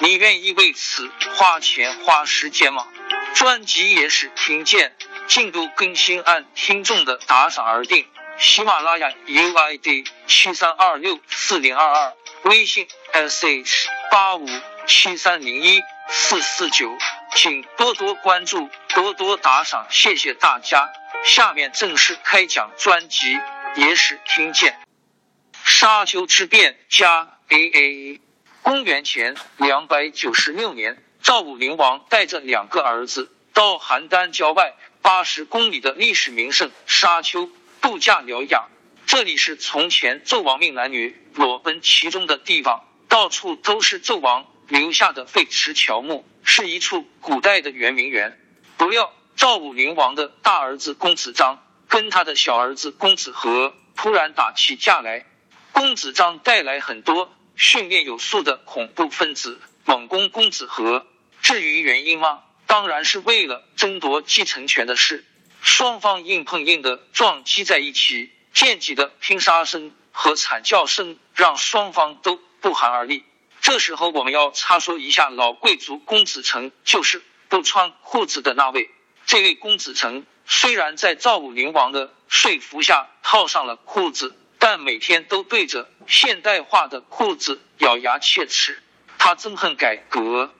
你愿意为此花钱花时间吗？专辑也是听见。进度更新按听众的打赏而定。喜马拉雅 UID 七三二六四零二二，微信 sh 八五七三零一四四九，请多多关注，多多打赏，谢谢大家。下面正式开讲专辑《野史听见》。沙丘之变加 AA。公元前两百九十六年，赵武灵王带着两个儿子到邯郸郊外。八十公里的历史名胜沙丘度假疗养，这里是从前纣王命男女裸奔其中的地方，到处都是纣王留下的废池乔木，是一处古代的圆明园。不料赵武灵王的大儿子公子章跟他的小儿子公子和突然打起架来，公子章带来很多训练有素的恐怖分子猛攻公子和，至于原因吗？当然是为了争夺继承权的事，双方硬碰硬的撞击在一起，溅起的拼杀声和惨叫声让双方都不寒而栗。这时候我们要插说一下老贵族公子成，就是不穿裤子的那位。这位公子成虽然在赵武灵王的说服下套上了裤子，但每天都对着现代化的裤子咬牙切齿。他憎恨改革。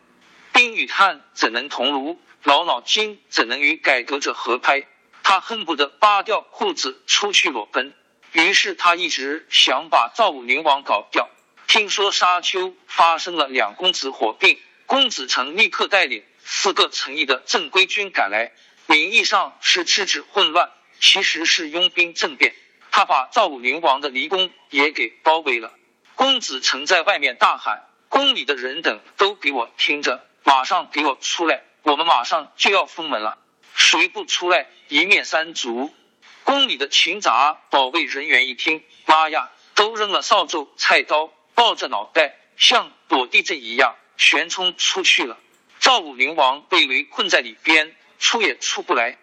冰与炭怎能同炉？老脑筋怎能与改革者合拍？他恨不得扒掉裤子出去裸奔。于是他一直想把赵武灵王搞掉。听说沙丘发生了两公子火并，公子成立刻带领四个诚意的正规军赶来，名义上是制止混乱，其实是拥兵政变。他把赵武灵王的离宫也给包围了。公子成在外面大喊：“宫里的人等都给我听着！”马上给我出来！我们马上就要封门了，谁不出来，一灭三族！宫里的勤杂保卫人员一听，妈呀，都扔了扫帚、菜刀，抱着脑袋像躲地震一样旋冲出去了。赵武灵王被围困在里边，出也出不来。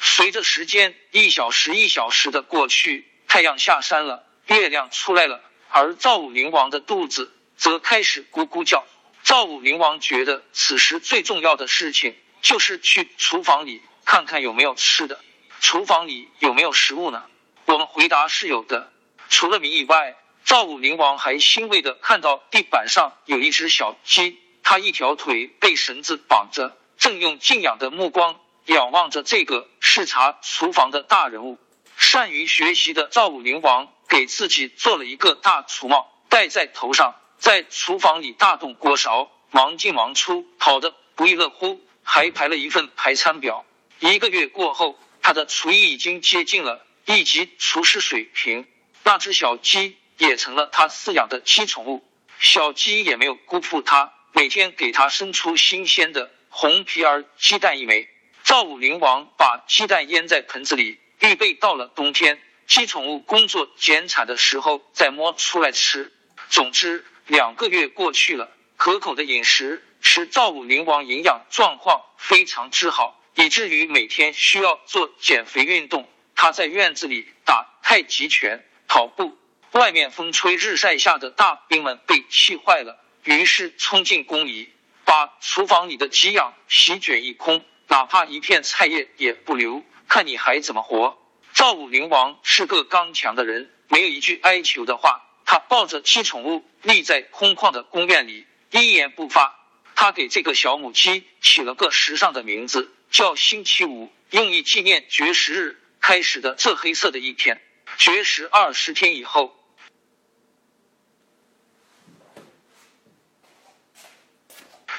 随着时间一小时一小时的过去，太阳下山了，月亮出来了，而赵武灵王的肚子。则开始咕咕叫。赵武灵王觉得此时最重要的事情就是去厨房里看看有没有吃的。厨房里有没有食物呢？我们回答是有的。除了米以外，赵武灵王还欣慰的看到地板上有一只小鸡，它一条腿被绳子绑着，正用敬仰的目光仰望着这个视察厨房的大人物。善于学习的赵武灵王给自己做了一个大厨帽，戴在头上。在厨房里大动锅勺，忙进忙出，跑得不亦乐乎，还排了一份排餐表。一个月过后，他的厨艺已经接近了一级厨师水平。那只小鸡也成了他饲养的鸡宠物，小鸡也没有辜负他，每天给他生出新鲜的红皮儿鸡蛋一枚。赵武灵王把鸡蛋腌在盆子里，预备到了冬天鸡宠物工作减产的时候再摸出来吃。总之。两个月过去了，可口的饮食使赵武灵王营养状况非常之好，以至于每天需要做减肥运动。他在院子里打太极拳、跑步，外面风吹日晒下的大兵们被气坏了，于是冲进宫里，把厨房里的给养席卷一空，哪怕一片菜叶也不留，看你还怎么活！赵武灵王是个刚强的人，没有一句哀求的话。他抱着鸡宠物立在空旷的宫院里，一言不发。他给这个小母鸡起了个时尚的名字，叫星期五，用以纪念绝食日开始的这黑色的一天。绝食二十天以后，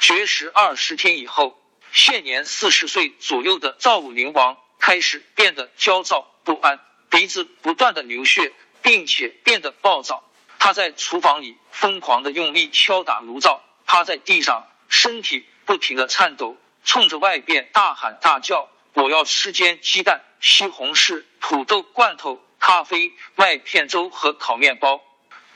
绝食二十天以后，现年四十岁左右的赵武灵王开始变得焦躁不安，鼻子不断的流血，并且变得暴躁。他在厨房里疯狂的用力敲打炉灶，趴在地上。身体不停的颤抖，冲着外边大喊大叫：“我要吃煎鸡蛋、西红柿、土豆罐头、咖啡、麦片粥和烤面包。”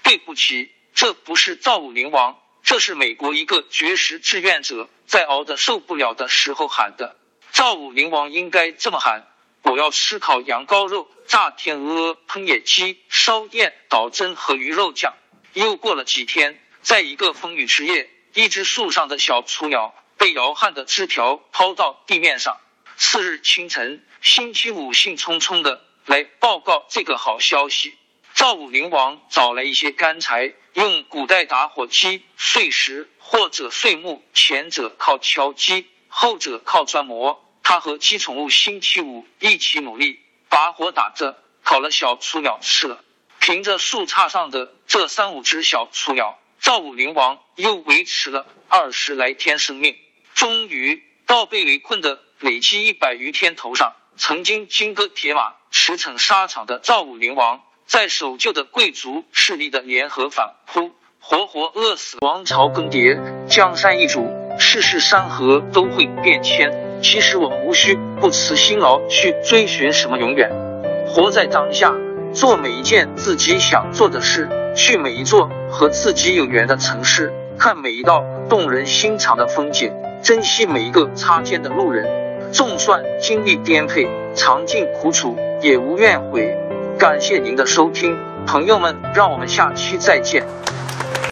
对不起，这不是赵武灵王，这是美国一个绝食志愿者在熬得受不了的时候喊的。赵武灵王应该这么喊：“我要吃烤羊羔肉、炸天鹅、烹野鸡、烧燕、倒针和鱼肉酱。”又过了几天，在一个风雨之夜。一只树上的小雏鸟被摇撼的枝条抛到地面上。次日清晨，星期五兴冲冲的来报告这个好消息。赵武灵王找来一些干柴，用古代打火机碎石或者碎木，前者靠敲击，后者靠钻磨。他和鸡宠物星期五一起努力，把火打着，烤了小雏鸟吃了。凭着树杈上的这三五只小雏鸟。赵武灵王又维持了二十来天生命，终于到被围困的累计一百余天头上。曾经金戈铁马驰骋沙场的赵武灵王，在守旧的贵族势力的联合反扑，活活饿死。王朝更迭，江山易主，世事山河都会变迁。其实我们无需不辞辛劳去追寻什么永远，活在当下，做每一件自己想做的事。去每一座和自己有缘的城市，看每一道动人心肠的风景，珍惜每一个擦肩的路人。纵算经历颠沛，尝尽苦楚，也无怨悔。感谢您的收听，朋友们，让我们下期再见。